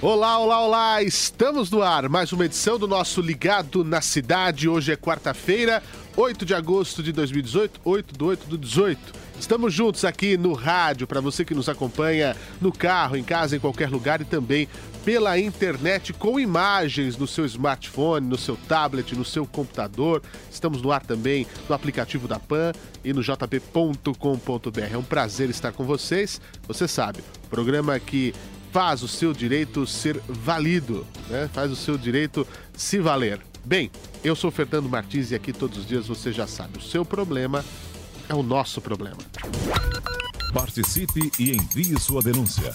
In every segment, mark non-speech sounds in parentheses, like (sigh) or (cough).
Olá, olá, olá! Estamos no ar. Mais uma edição do nosso Ligado na Cidade. Hoje é quarta-feira, 8 de agosto de 2018, 8 do 8 do 18. Estamos juntos aqui no rádio, para você que nos acompanha no carro, em casa, em qualquer lugar e também pela internet com imagens no seu smartphone, no seu tablet, no seu computador. Estamos no ar também no aplicativo da PAN e no jp.com.br. É um prazer estar com vocês. Você sabe, programa que faz o seu direito ser valido, né? faz o seu direito se valer. Bem, eu sou Fernando Martins e aqui todos os dias você já sabe, o seu problema é o nosso problema. Participe e envie sua denúncia.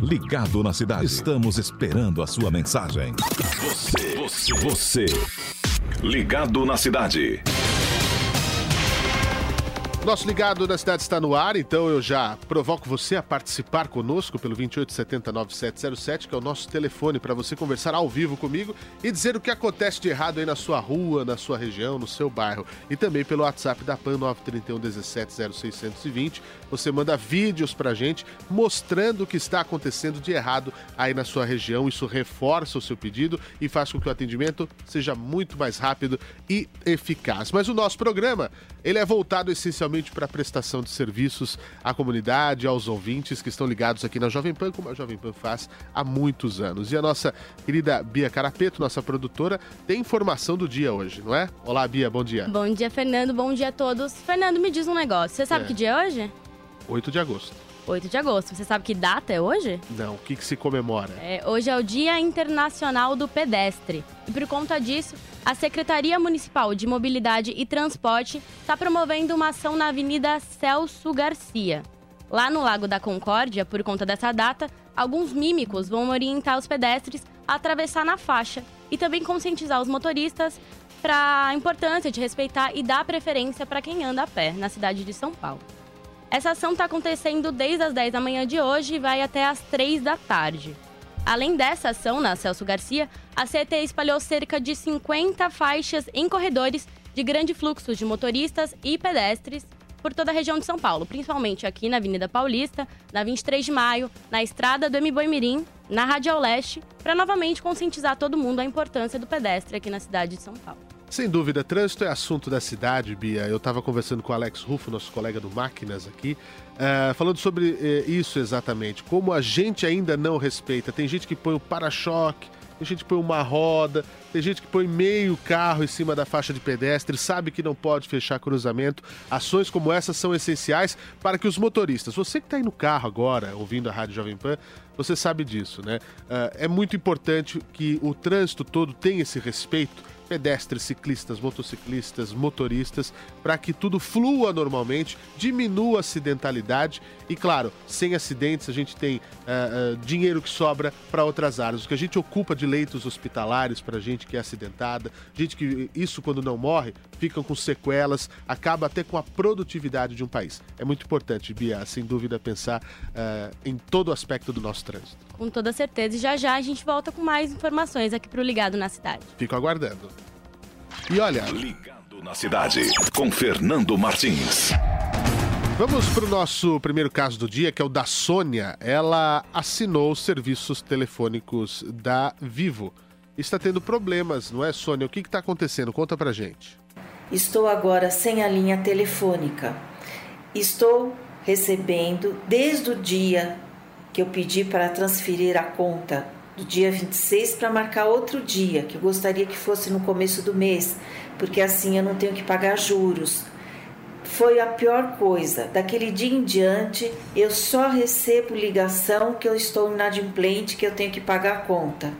Ligado na Cidade. Estamos esperando a sua mensagem. Você, você, você. Ligado na Cidade. Nosso Ligado na Cidade está no ar, então eu já provoco você a participar conosco pelo 28709707, que é o nosso telefone para você conversar ao vivo comigo e dizer o que acontece de errado aí na sua rua, na sua região, no seu bairro. E também pelo WhatsApp da PAN 931 17 0620. Você manda vídeos para gente mostrando o que está acontecendo de errado aí na sua região. Isso reforça o seu pedido e faz com que o atendimento seja muito mais rápido e eficaz. Mas o nosso programa, ele é voltado essencialmente para a prestação de serviços à comunidade, aos ouvintes que estão ligados aqui na Jovem Pan, como a Jovem Pan faz há muitos anos. E a nossa querida Bia Carapeto, nossa produtora, tem informação do dia hoje, não é? Olá, Bia, bom dia. Bom dia, Fernando, bom dia a todos. Fernando, me diz um negócio, você sabe É. que dia é hoje? 8 de agosto. 8 de agosto. Você sabe que data é hoje? Não, o que, que se comemora? É, hoje é o Dia Internacional do Pedestre. E por conta disso, a Secretaria Municipal de Mobilidade e Transporte está promovendo uma ação na Avenida Celso Garcia. Lá no Lago da Concórdia, por conta dessa data, alguns mímicos vão orientar os pedestres a atravessar na faixa e também conscientizar os motoristas para a importância de respeitar e dar preferência para quem anda a pé na cidade de São Paulo. Essa ação está acontecendo desde as 10 da manhã de hoje e vai até as 3 da tarde. Além dessa ação na Celso Garcia, a CT espalhou cerca de 50 faixas em corredores de grande fluxo de motoristas e pedestres por toda a região de São Paulo, principalmente aqui na Avenida Paulista, na 23 de Maio, na Estrada do Mboimirim, na Radial Leste, para novamente conscientizar todo mundo a importância do pedestre aqui na cidade de São Paulo. Sem dúvida, trânsito é assunto da cidade, Bia. Eu estava conversando com o Alex Rufo, nosso colega do Máquinas aqui, eh, falando sobre eh, isso exatamente. Como a gente ainda não respeita. Tem gente que põe o para-choque, tem gente que põe uma roda, tem gente que põe meio carro em cima da faixa de pedestre, sabe que não pode fechar cruzamento. Ações como essas são essenciais para que os motoristas, você que está aí no carro agora, ouvindo a Rádio Jovem Pan, você sabe disso, né? Ah, é muito importante que o trânsito todo tenha esse respeito pedestres, ciclistas, motociclistas, motoristas, para que tudo flua normalmente, diminua a acidentalidade e, claro, sem acidentes a gente tem ah, ah, dinheiro que sobra para outras áreas. O que a gente ocupa de leitos hospitalares para gente que é acidentada, gente que isso quando não morre, ficam com sequelas, acaba até com a produtividade de um país. É muito importante, Bia, sem dúvida, pensar ah, em todo o aspecto do nosso trânsito. com toda certeza. E já já a gente volta com mais informações aqui pro Ligado na Cidade. Fico aguardando. E olha. Ligado na Cidade, com Fernando Martins. Vamos para o nosso primeiro caso do dia, que é o da Sônia. Ela assinou os serviços telefônicos da Vivo. Está tendo problemas, não é, Sônia? O que está acontecendo? Conta pra gente. Estou agora sem a linha telefônica. Estou recebendo desde o dia que eu pedi para transferir a conta do dia 26 para marcar outro dia, que eu gostaria que fosse no começo do mês, porque assim eu não tenho que pagar juros. Foi a pior coisa. Daquele dia em diante, eu só recebo ligação que eu estou inadimplente, que eu tenho que pagar a conta.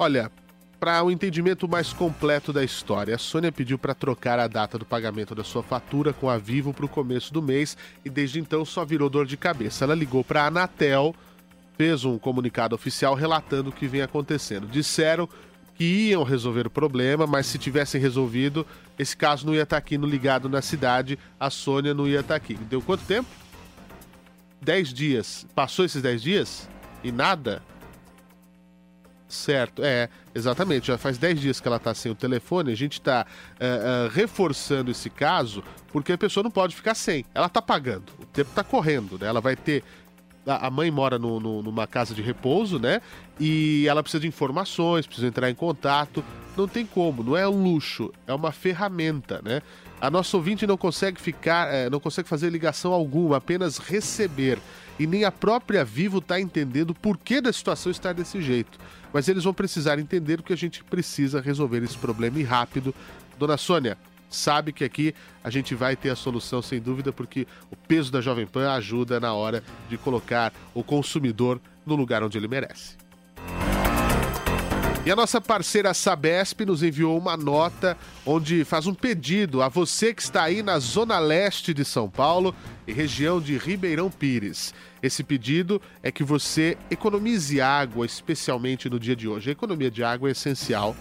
Olha, para o um entendimento mais completo da história, a Sônia pediu para trocar a data do pagamento da sua fatura com a Vivo para o começo do mês e desde então só virou dor de cabeça. Ela ligou para a Anatel, fez um comunicado oficial relatando o que vem acontecendo. Disseram que iam resolver o problema, mas se tivessem resolvido, esse caso não ia estar tá aqui no Ligado na Cidade, a Sônia não ia estar tá aqui. Deu quanto tempo? Dez dias. Passou esses dez dias? E nada? Certo, é, exatamente. Já faz 10 dias que ela está sem o telefone. A gente está uh, uh, reforçando esse caso porque a pessoa não pode ficar sem. Ela está pagando, o tempo está correndo, né? Ela vai ter. A mãe mora no, no, numa casa de repouso, né? E ela precisa de informações, precisa entrar em contato. Não tem como, não é um luxo, é uma ferramenta, né? A nossa ouvinte não consegue ficar, é, não consegue fazer ligação alguma, apenas receber. E nem a própria Vivo está entendendo por que da situação estar desse jeito mas eles vão precisar entender que a gente precisa resolver esse problema e rápido. Dona Sônia, sabe que aqui a gente vai ter a solução sem dúvida, porque o peso da Jovem Pan ajuda na hora de colocar o consumidor no lugar onde ele merece. E a nossa parceira Sabesp nos enviou uma nota onde faz um pedido a você que está aí na zona leste de São Paulo e região de Ribeirão Pires. Esse pedido é que você economize água, especialmente no dia de hoje. A economia de água é essencial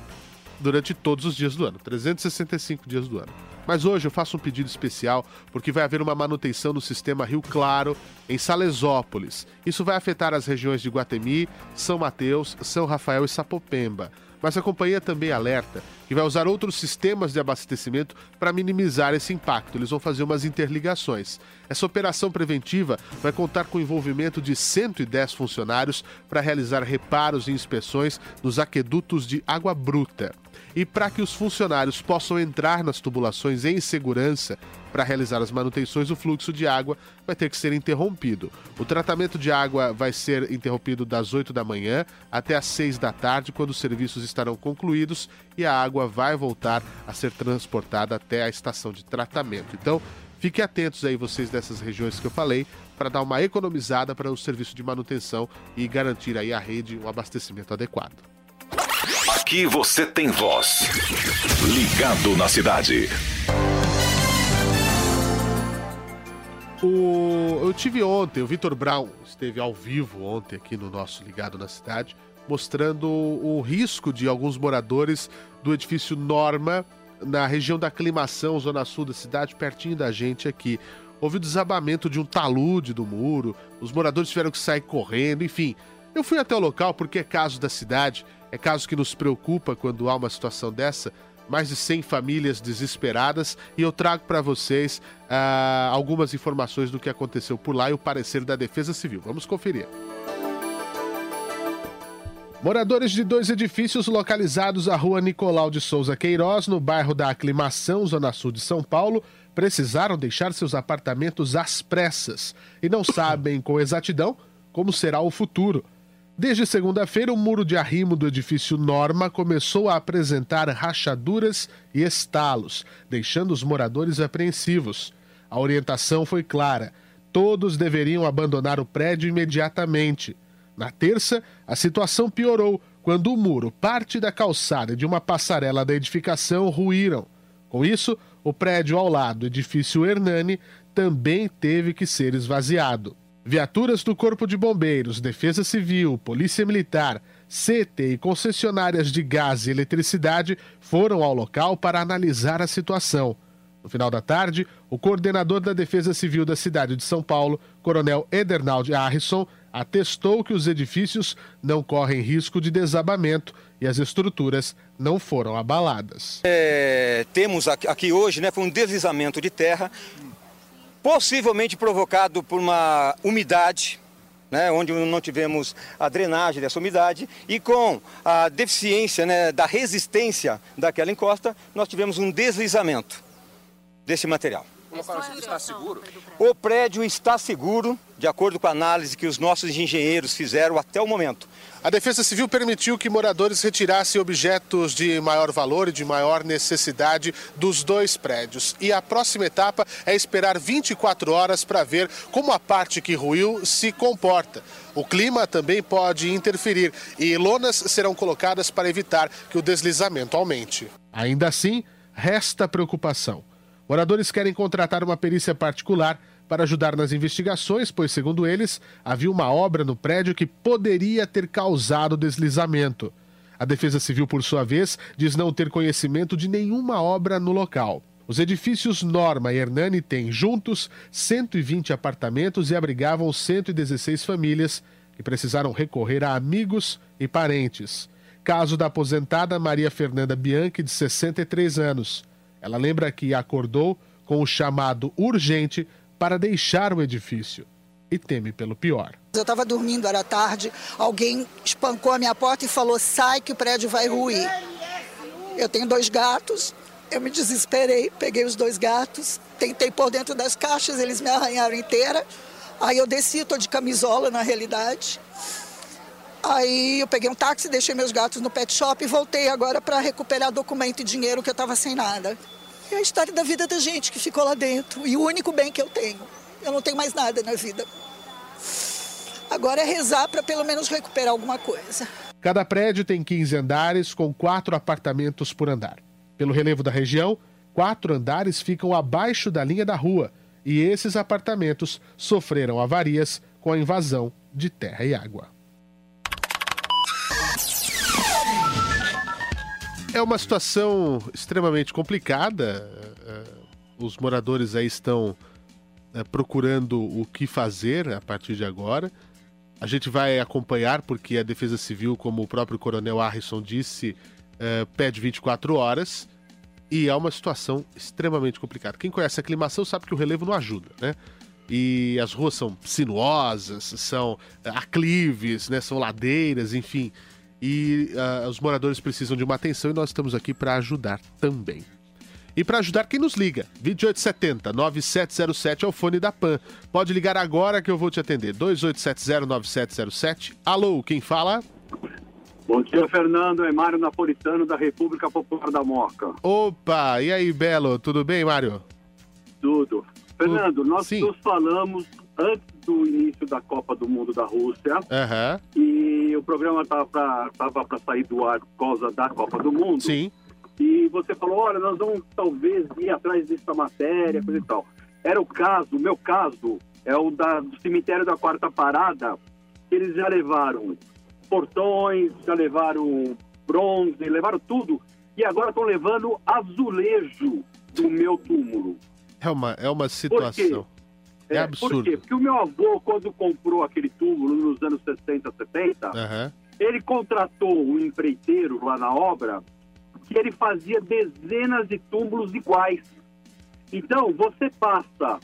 durante todos os dias do ano, 365 dias do ano. Mas hoje eu faço um pedido especial porque vai haver uma manutenção no sistema Rio Claro em Salesópolis. Isso vai afetar as regiões de Guatemi, São Mateus, São Rafael e Sapopemba. Mas a companhia também alerta que vai usar outros sistemas de abastecimento para minimizar esse impacto. Eles vão fazer umas interligações. Essa operação preventiva vai contar com o envolvimento de 110 funcionários para realizar reparos e inspeções nos aquedutos de água bruta. E para que os funcionários possam entrar nas tubulações em segurança para realizar as manutenções, o fluxo de água vai ter que ser interrompido. O tratamento de água vai ser interrompido das 8 da manhã até às 6 da tarde, quando os serviços estarão concluídos e a água vai voltar a ser transportada até a estação de tratamento. Então, fiquem atentos aí vocês dessas regiões que eu falei para dar uma economizada para o serviço de manutenção e garantir aí a rede um abastecimento adequado. Aqui você tem voz. Ligado na cidade. O... Eu tive ontem, o Vitor Brown esteve ao vivo ontem aqui no nosso Ligado na Cidade, mostrando o risco de alguns moradores do edifício Norma, na região da aclimação, zona sul da cidade, pertinho da gente aqui. Houve o desabamento de um talude do muro, os moradores tiveram que sair correndo, enfim. Eu fui até o local porque é caso da cidade, é caso que nos preocupa quando há uma situação dessa. Mais de 100 famílias desesperadas e eu trago para vocês uh, algumas informações do que aconteceu por lá e o parecer da Defesa Civil. Vamos conferir. Moradores de dois edifícios localizados à rua Nicolau de Souza Queiroz, no bairro da Aclimação, Zona Sul de São Paulo, precisaram deixar seus apartamentos às pressas e não sabem com exatidão como será o futuro. Desde segunda-feira, o muro de arrimo do edifício Norma começou a apresentar rachaduras e estalos, deixando os moradores apreensivos. A orientação foi clara: todos deveriam abandonar o prédio imediatamente. Na terça, a situação piorou quando o muro, parte da calçada de uma passarela da edificação ruíram. Com isso, o prédio ao lado, edifício Hernani, também teve que ser esvaziado. Viaturas do Corpo de Bombeiros, Defesa Civil, Polícia Militar, CT e concessionárias de gás e eletricidade foram ao local para analisar a situação. No final da tarde, o coordenador da Defesa Civil da cidade de São Paulo, Coronel Edernaldi Harrison, atestou que os edifícios não correm risco de desabamento e as estruturas não foram abaladas. É, temos aqui hoje né, foi um deslizamento de terra, possivelmente provocado por uma umidade né, onde não tivemos a drenagem dessa umidade e com a deficiência né, da resistência daquela encosta, nós tivemos um deslizamento desse material. Está seguro? O prédio está seguro, de acordo com a análise que os nossos engenheiros fizeram até o momento. A Defesa Civil permitiu que moradores retirassem objetos de maior valor e de maior necessidade dos dois prédios. E a próxima etapa é esperar 24 horas para ver como a parte que ruiu se comporta. O clima também pode interferir e lonas serão colocadas para evitar que o deslizamento aumente. Ainda assim, resta preocupação. Moradores querem contratar uma perícia particular para ajudar nas investigações, pois, segundo eles, havia uma obra no prédio que poderia ter causado deslizamento. A Defesa Civil, por sua vez, diz não ter conhecimento de nenhuma obra no local. Os edifícios Norma e Hernani têm juntos 120 apartamentos e abrigavam 116 famílias que precisaram recorrer a amigos e parentes. Caso da aposentada Maria Fernanda Bianchi, de 63 anos. Ela lembra que acordou com o chamado urgente para deixar o edifício e teme pelo pior. Eu estava dormindo, era tarde, alguém espancou a minha porta e falou: sai que o prédio vai ruir. Eu tenho dois gatos, eu me desesperei, peguei os dois gatos, tentei por dentro das caixas, eles me arranharam inteira. Aí eu desci, estou de camisola na realidade. Aí eu peguei um táxi, deixei meus gatos no pet shop e voltei agora para recuperar documento e dinheiro que eu estava sem nada. É a história da vida da gente que ficou lá dentro e o único bem que eu tenho. Eu não tenho mais nada na vida. Agora é rezar para pelo menos recuperar alguma coisa. Cada prédio tem 15 andares, com quatro apartamentos por andar. Pelo relevo da região, quatro andares ficam abaixo da linha da rua e esses apartamentos sofreram avarias com a invasão de terra e água. É uma situação extremamente complicada. É, é, os moradores aí estão é, procurando o que fazer a partir de agora. A gente vai acompanhar, porque a Defesa Civil, como o próprio Coronel Harrison disse, pede 24 horas. E é uma situação extremamente complicada. Quem conhece a aclimação sabe que o relevo não ajuda, né? E as ruas são sinuosas, são aclives, né? são ladeiras, enfim e uh, os moradores precisam de uma atenção e nós estamos aqui para ajudar também. E para ajudar, quem nos liga? 2870 9707 é o fone da PAN. Pode ligar agora que eu vou te atender. 2870-9707. Alô, quem fala? Bom dia, Fernando. É Mário Napolitano, da República Popular da Moca. Opa, e aí, Belo? Tudo bem, Mário? Tudo. Fernando, nós Sim. nos falamos antes do início da Copa do Mundo da Rússia. Uhum. E o programa estava para sair do ar por causa da Copa do Mundo. Sim. E você falou, olha, nós vamos talvez ir atrás dessa matéria, coisa e tal. Era o caso, o meu caso, é o da, do cemitério da Quarta Parada, eles já levaram portões, já levaram bronze, levaram tudo. E agora estão levando azulejo do meu túmulo. É uma, é uma situação. É, é absurdo. Por quê? Porque o meu avô, quando comprou aquele túmulo nos anos 60, 70, uhum. ele contratou um empreiteiro lá na obra que ele fazia dezenas de túmulos iguais. Então, você passa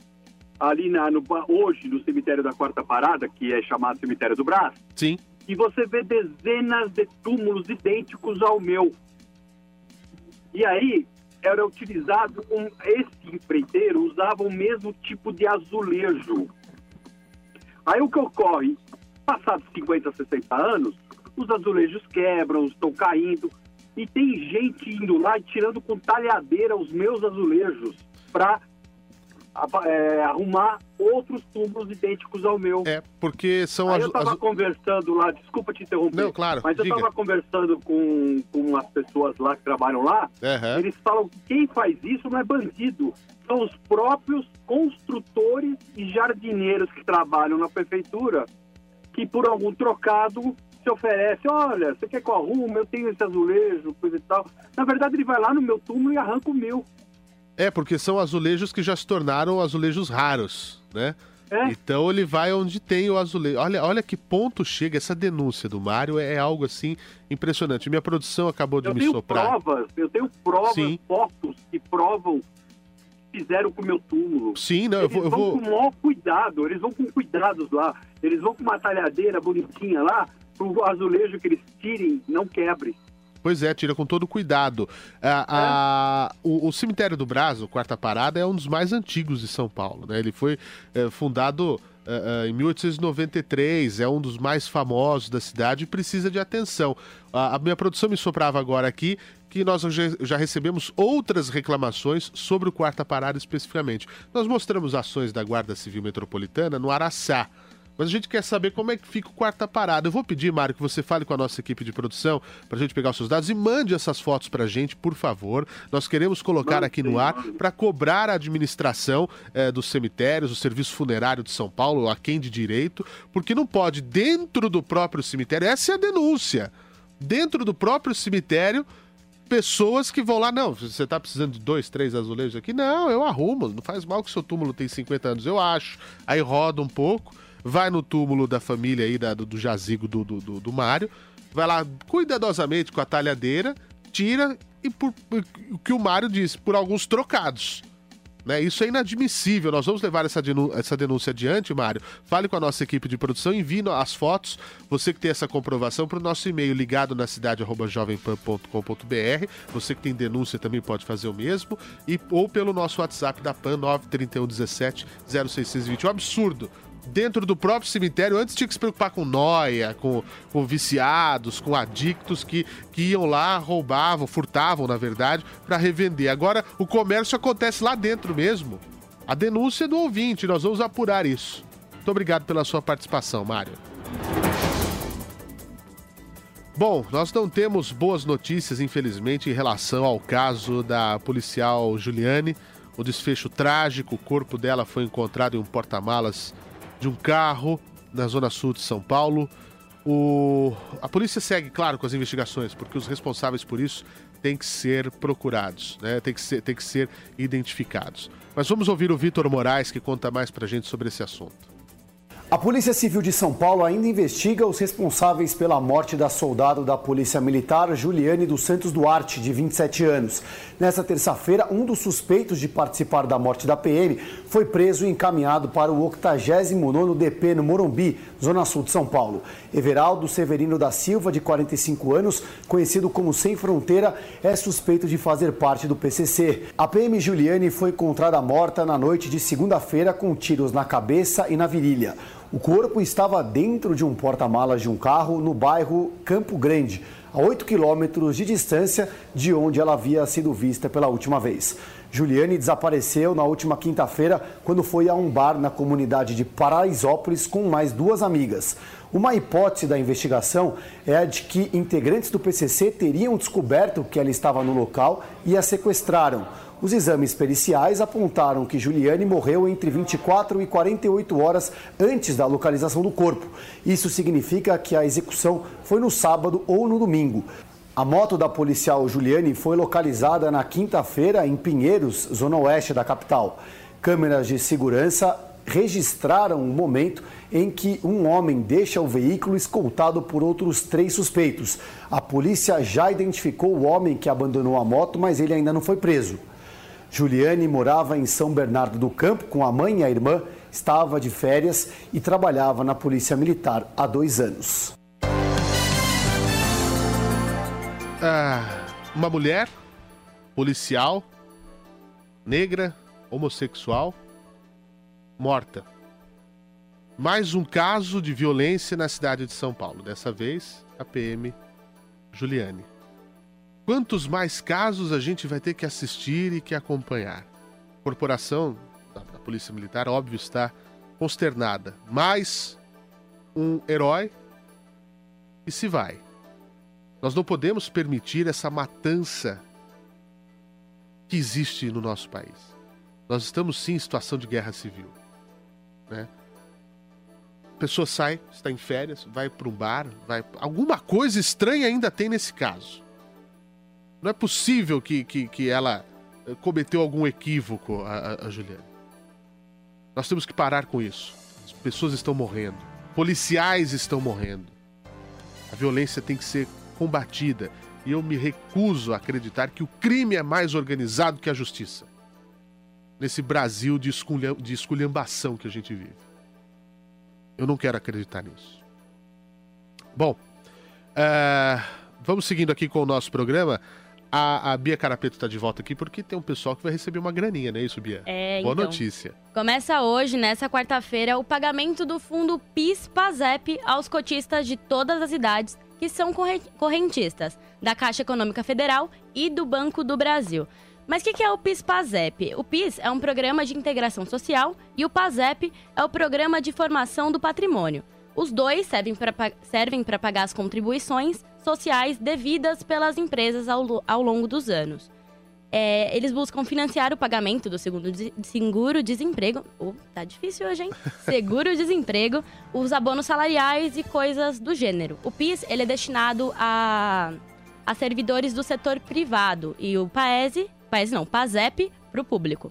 ali na, no, hoje no cemitério da Quarta Parada, que é chamado Cemitério do Brás, Sim. e você vê dezenas de túmulos idênticos ao meu. E aí, era utilizado um, esse empreiteiro usava o mesmo tipo de azulejo. Aí o que ocorre? Passados 50, 60 anos, os azulejos quebram, estão caindo, e tem gente indo lá e tirando com talhadeira os meus azulejos para é, arrumar outros túmulos idênticos ao meu. É, porque são Aí eu estava conversando lá, desculpa te interromper. Não, claro. Mas eu estava conversando com, com as pessoas lá que trabalham lá. Uhum. Eles falam que quem faz isso não é bandido. São os próprios construtores e jardineiros que trabalham na prefeitura que por algum trocado se oferece, olha, você quer que eu arrume? Eu tenho esse azulejo, coisa e tal. Na verdade, ele vai lá no meu túmulo e arranca o meu. É, porque são azulejos que já se tornaram azulejos raros, né? É. Então ele vai onde tem o azulejo. Olha, olha que ponto chega essa denúncia do Mário, é algo assim impressionante. Minha produção acabou de Eu me tenho soprar. provas, eu tenho provas, Sim. fotos que provam que fizeram com o meu túmulo. Sim, não, eu Eles vou. Eu vão vou... com o maior cuidado, eles vão com cuidados lá. Eles vão com uma talhadeira bonitinha lá, pro azulejo que eles tirem não quebre. Pois é, tira com todo cuidado. A- a- o, o cemitério do Brasil, Quarta Parada, é um dos mais antigos de São Paulo. Né? Ele foi eh, fundado eh, eh, em 1893, é um dos mais famosos da cidade e precisa de atenção. A, a minha produção me soprava agora aqui que nós já, já recebemos outras reclamações sobre o Quarta Parada especificamente. Nós mostramos ações da Guarda Civil Metropolitana no Araçá. Mas a gente quer saber como é que fica o quarta parada. Eu vou pedir, Mário, que você fale com a nossa equipe de produção para a gente pegar os seus dados e mande essas fotos para a gente, por favor. Nós queremos colocar aqui no ar para cobrar a administração eh, dos cemitérios, o Serviço Funerário de São Paulo, a quem de direito, porque não pode, dentro do próprio cemitério, essa é a denúncia. Dentro do próprio cemitério, pessoas que vão lá, não, você tá precisando de dois, três azulejos aqui? Não, eu arrumo, não faz mal que o seu túmulo tem 50 anos, eu acho. Aí roda um pouco, vai no túmulo da família aí, da- do, do jazigo do, do, do, do Mário, vai lá cuidadosamente com a talhadeira, tira e por, o que o Mário disse, por alguns trocados. Né? Isso é inadmissível. Nós vamos levar essa, denú- essa denúncia adiante, Mário. Fale com a nossa equipe de produção, envie as fotos. Você que tem essa comprovação para o nosso e-mail ligado na cidade jovempan.com.br. Você que tem denúncia também pode fazer o mesmo. E, ou pelo nosso WhatsApp da PAN 931 17 0620. Um absurdo. Dentro do próprio cemitério, antes tinha que se preocupar com noia, com, com viciados, com adictos que, que iam lá, roubavam, furtavam, na verdade, para revender. Agora o comércio acontece lá dentro mesmo. A denúncia é do ouvinte, nós vamos apurar isso. Muito obrigado pela sua participação, Mário. Bom, nós não temos boas notícias, infelizmente, em relação ao caso da policial Juliane. O desfecho trágico, o corpo dela foi encontrado em um porta-malas de um carro na zona sul de São Paulo. O... A polícia segue, claro, com as investigações, porque os responsáveis por isso têm que ser procurados, né? têm, que ser, que ser identificados. Mas vamos ouvir o Vitor Moraes, que conta mais pra gente sobre esse assunto. A Polícia Civil de São Paulo ainda investiga os responsáveis pela morte da soldado da Polícia Militar Juliane dos Santos Duarte, de 27 anos. Nessa terça-feira, um dos suspeitos de participar da morte da PM foi preso e encaminhado para o 89º DP no Morumbi, Zona Sul de São Paulo. Everaldo Severino da Silva, de 45 anos, conhecido como Sem Fronteira, é suspeito de fazer parte do PCC. A PM Juliane foi encontrada morta na noite de segunda-feira com tiros na cabeça e na virilha. O corpo estava dentro de um porta-malas de um carro no bairro Campo Grande, a 8 quilômetros de distância de onde ela havia sido vista pela última vez. Juliane desapareceu na última quinta-feira quando foi a um bar na comunidade de Paraisópolis com mais duas amigas. Uma hipótese da investigação é a de que integrantes do PCC teriam descoberto que ela estava no local e a sequestraram. Os exames periciais apontaram que Juliane morreu entre 24 e 48 horas antes da localização do corpo. Isso significa que a execução foi no sábado ou no domingo. A moto da policial Juliane foi localizada na quinta-feira em Pinheiros, zona oeste da capital. Câmeras de segurança registraram o momento em que um homem deixa o veículo escoltado por outros três suspeitos. A polícia já identificou o homem que abandonou a moto, mas ele ainda não foi preso. Juliane morava em São Bernardo do Campo com a mãe e a irmã, estava de férias e trabalhava na Polícia Militar há dois anos. Ah, uma mulher policial, negra, homossexual, morta. Mais um caso de violência na cidade de São Paulo. Dessa vez, a PM Juliane. Quantos mais casos a gente vai ter que assistir e que acompanhar? A corporação da Polícia Militar, óbvio, está consternada. Mais um herói e se vai. Nós não podemos permitir essa matança que existe no nosso país. Nós estamos sim em situação de guerra civil. Né? A pessoa sai, está em férias, vai para um bar, vai. Alguma coisa estranha ainda tem nesse caso. Não é possível que, que, que ela eh, cometeu algum equívoco, a, a- Juliana. Nós temos que parar com isso. As pessoas estão morrendo, policiais estão morrendo. A violência tem que ser combatida e eu me recuso a acreditar que o crime é mais organizado que a justiça. Nesse Brasil de, de esculhambação que a gente vive. Eu não quero acreditar nisso. Bom, uh, vamos seguindo aqui com o nosso programa. A, a Bia Carapeto está de volta aqui porque tem um pessoal que vai receber uma graninha, não é isso, Bia? É, Boa então. notícia. Começa hoje, nessa quarta-feira, o pagamento do fundo PIS-PASEP aos cotistas de todas as idades que são correntistas da Caixa Econômica Federal e do Banco do Brasil. Mas o que, que é o PIS-PASEP? O PIS é um programa de integração social e o PASEP é o programa de formação do patrimônio. Os dois servem para servem pagar as contribuições sociais devidas pelas empresas ao, ao longo dos anos. É, eles buscam financiar o pagamento do segundo seguro-desemprego. Oh, tá difícil hoje, hein? (laughs) Seguro-desemprego, os abonos salariais e coisas do gênero. O PIS ele é destinado a, a servidores do setor privado e o PAESE, PAESE não, PASEP, para o público.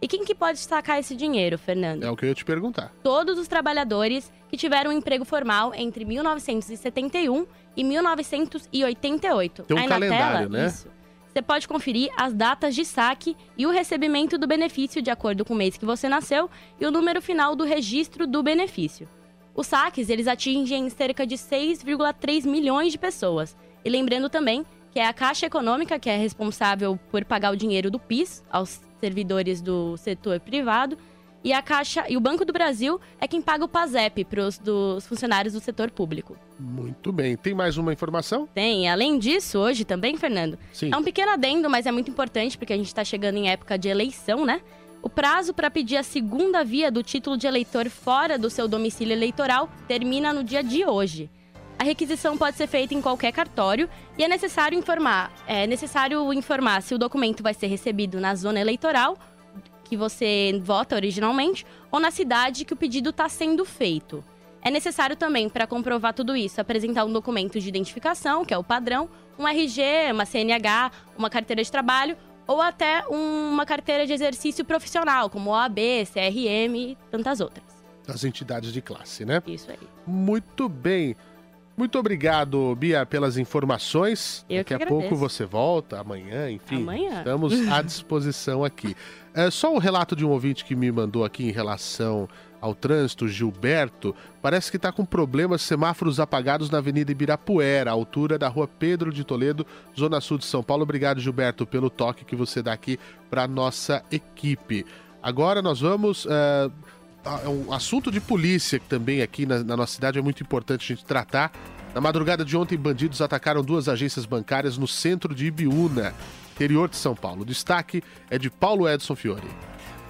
E quem que pode sacar esse dinheiro, Fernando? É o que eu ia te perguntar. Todos os trabalhadores que tiveram um emprego formal entre 1971 e 1988. Tem um Aí calendário, na tela, né? Isso. Você pode conferir as datas de saque e o recebimento do benefício de acordo com o mês que você nasceu e o número final do registro do benefício. Os saques, eles atingem cerca de 6,3 milhões de pessoas. E lembrando também que é a Caixa Econômica que é responsável por pagar o dinheiro do PIS aos servidores do setor privado e a Caixa e o Banco do Brasil é quem paga o PASEP para os dos funcionários do setor público. Muito bem. Tem mais uma informação? Tem. Além disso, hoje também, Fernando, Sim. é um pequeno adendo, mas é muito importante porque a gente está chegando em época de eleição, né? O prazo para pedir a segunda via do título de eleitor fora do seu domicílio eleitoral termina no dia de hoje. A requisição pode ser feita em qualquer cartório e é necessário informar, é necessário informar se o documento vai ser recebido na zona eleitoral que você vota originalmente ou na cidade que o pedido está sendo feito. É necessário também, para comprovar tudo isso, apresentar um documento de identificação, que é o padrão, um RG, uma CNH, uma carteira de trabalho ou até uma carteira de exercício profissional, como OAB, CRM e tantas outras. Das entidades de classe, né? Isso aí. Muito bem. Muito obrigado, Bia, pelas informações. Eu Daqui a pouco agradeço. você volta, amanhã, enfim. Amanhã. Estamos à disposição aqui. (laughs) É, só um relato de um ouvinte que me mandou aqui em relação ao trânsito, Gilberto. Parece que está com problemas semáforos apagados na Avenida Ibirapuera, à altura da Rua Pedro de Toledo, Zona Sul de São Paulo. Obrigado, Gilberto, pelo toque que você dá aqui para nossa equipe. Agora nós vamos. é, é um assunto de polícia que também aqui na, na nossa cidade é muito importante a gente tratar. Na madrugada de ontem, bandidos atacaram duas agências bancárias no centro de Ibiúna, interior de São Paulo. O destaque é de Paulo Edson Fiore.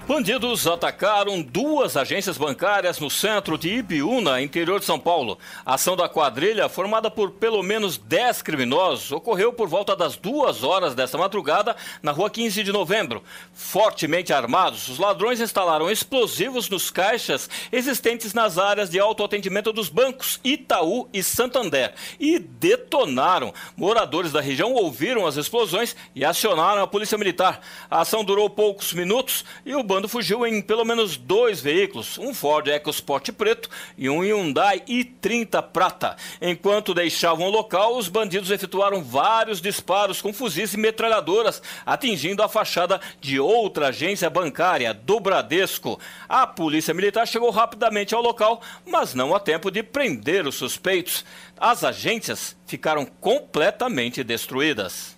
Bandidos atacaram duas agências bancárias no centro de Ibiúna, interior de São Paulo. A ação da quadrilha, formada por pelo menos 10 criminosos, ocorreu por volta das duas horas desta madrugada na rua 15 de novembro. Fortemente armados, os ladrões instalaram explosivos nos caixas existentes nas áreas de autoatendimento dos bancos Itaú e Santander e detonaram. Moradores da região ouviram as explosões e acionaram a polícia militar. A ação durou poucos minutos e o bando fugiu em pelo menos dois veículos, um Ford EcoSport preto e um Hyundai i30 prata. Enquanto deixavam o local, os bandidos efetuaram vários disparos com fuzis e metralhadoras, atingindo a fachada de outra agência bancária, do Bradesco. A polícia militar chegou rapidamente ao local, mas não há tempo de prender os suspeitos. As agências ficaram completamente destruídas.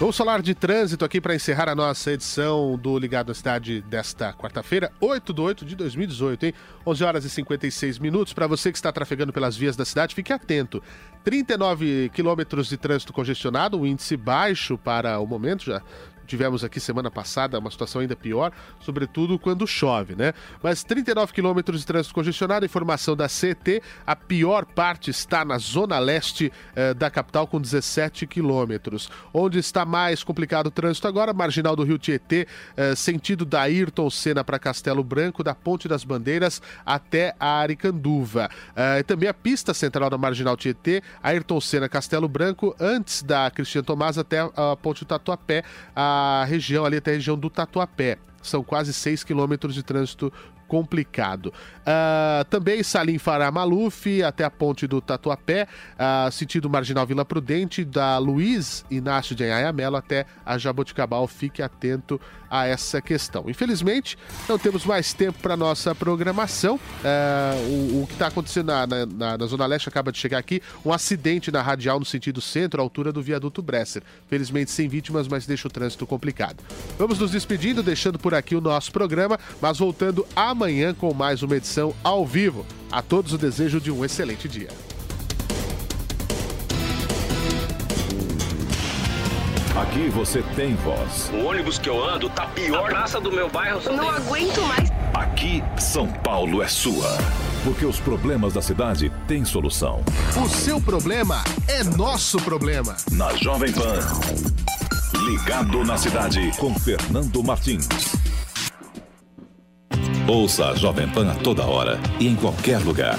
Vamos falar de trânsito aqui para encerrar a nossa edição do Ligado na Cidade desta quarta-feira, 8 de 8 de 2018, hein? 11 horas e 56 minutos. Para você que está trafegando pelas vias da cidade, fique atento. 39 quilômetros de trânsito congestionado, um índice baixo para o momento, já tivemos aqui semana passada uma situação ainda pior, sobretudo quando chove, né? Mas 39 quilômetros de trânsito congestionado, informação da CT, a pior parte está na zona leste eh, da capital com 17 quilômetros. Onde está mais complicado o trânsito agora, marginal do Rio Tietê, eh, sentido da Ayrton Senna para Castelo Branco, da Ponte das Bandeiras até a Aricanduva. Eh, também a pista central da marginal Tietê, Ayrton Senna Castelo Branco, antes da Cristiano Tomás até a Ponte do Tatuapé, a região ali até a região do Tatuapé. São quase 6 quilômetros de trânsito complicado. Uh, também Salim Fará Maluf, até a ponte do Tatuapé, uh, sentido Marginal Vila Prudente, da Luiz Inácio de Anhaia Melo até a Jaboticabal. Fique atento a essa questão. Infelizmente, não temos mais tempo para nossa programação. Uh, o, o, que está acontecendo na, na, na, Zona Leste acaba de chegar aqui, um acidente na radial no sentido centro, à altura do viaduto Bresser. Felizmente sem vítimas, mas deixa o trânsito complicado. Vamos nos despedindo, deixando por aqui o nosso programa, mas voltando amanhã com mais uma edição ao vivo. A todos o desejo de um excelente dia. Aqui você tem voz. O ônibus que eu ando tá pior. A praça do meu bairro. Eu não tem... aguento mais. Aqui, São Paulo é sua. Porque os problemas da cidade têm solução. O seu problema é nosso problema. Na Jovem Pan. Ligado na cidade com Fernando Martins. Ouça a Jovem Pan a toda hora e em qualquer lugar.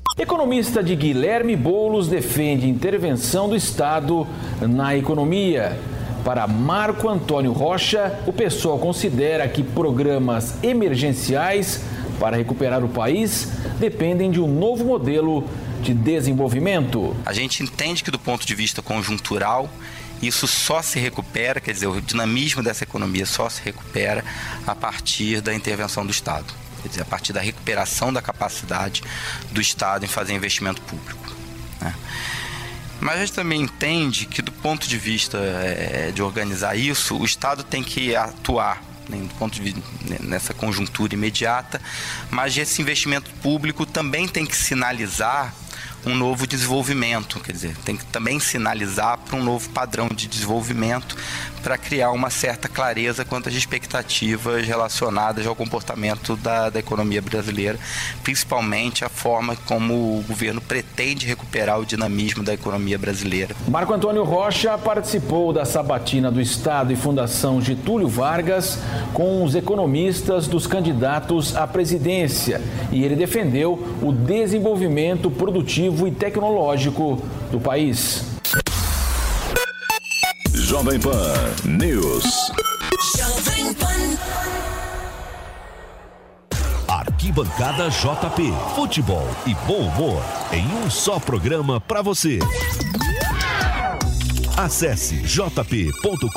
Economista de Guilherme Boulos defende intervenção do Estado na economia. Para Marco Antônio Rocha, o pessoal considera que programas emergenciais para recuperar o país dependem de um novo modelo de desenvolvimento. A gente entende que, do ponto de vista conjuntural, isso só se recupera, quer dizer, o dinamismo dessa economia só se recupera a partir da intervenção do Estado quer dizer, a partir da recuperação da capacidade do Estado em fazer investimento público. Né? Mas a gente também entende que, do ponto de vista é, de organizar isso, o Estado tem que atuar né, do ponto de vista nessa conjuntura imediata, mas esse investimento público também tem que sinalizar um novo desenvolvimento, quer dizer, tem que também sinalizar para um novo padrão de desenvolvimento para criar uma certa clareza quanto às expectativas relacionadas ao comportamento da, da economia brasileira, principalmente a forma como o governo pretende recuperar o dinamismo da economia brasileira. Marco Antônio Rocha participou da sabatina do Estado e Fundação Getúlio Vargas com os economistas dos candidatos à presidência e ele defendeu o desenvolvimento produtivo e tecnológico do país. Jovem Pan News. Jovem Pan. Arquibancada JP. Futebol e bom humor em um só programa para você. Acesse jp.com.br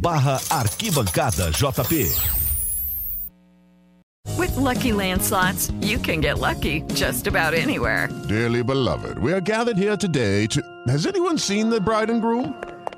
barra arquibancada JP. With lucky landslots, you can get lucky just about anywhere. Dearly beloved, we are gathered here today to. Has anyone seen the bride and groom?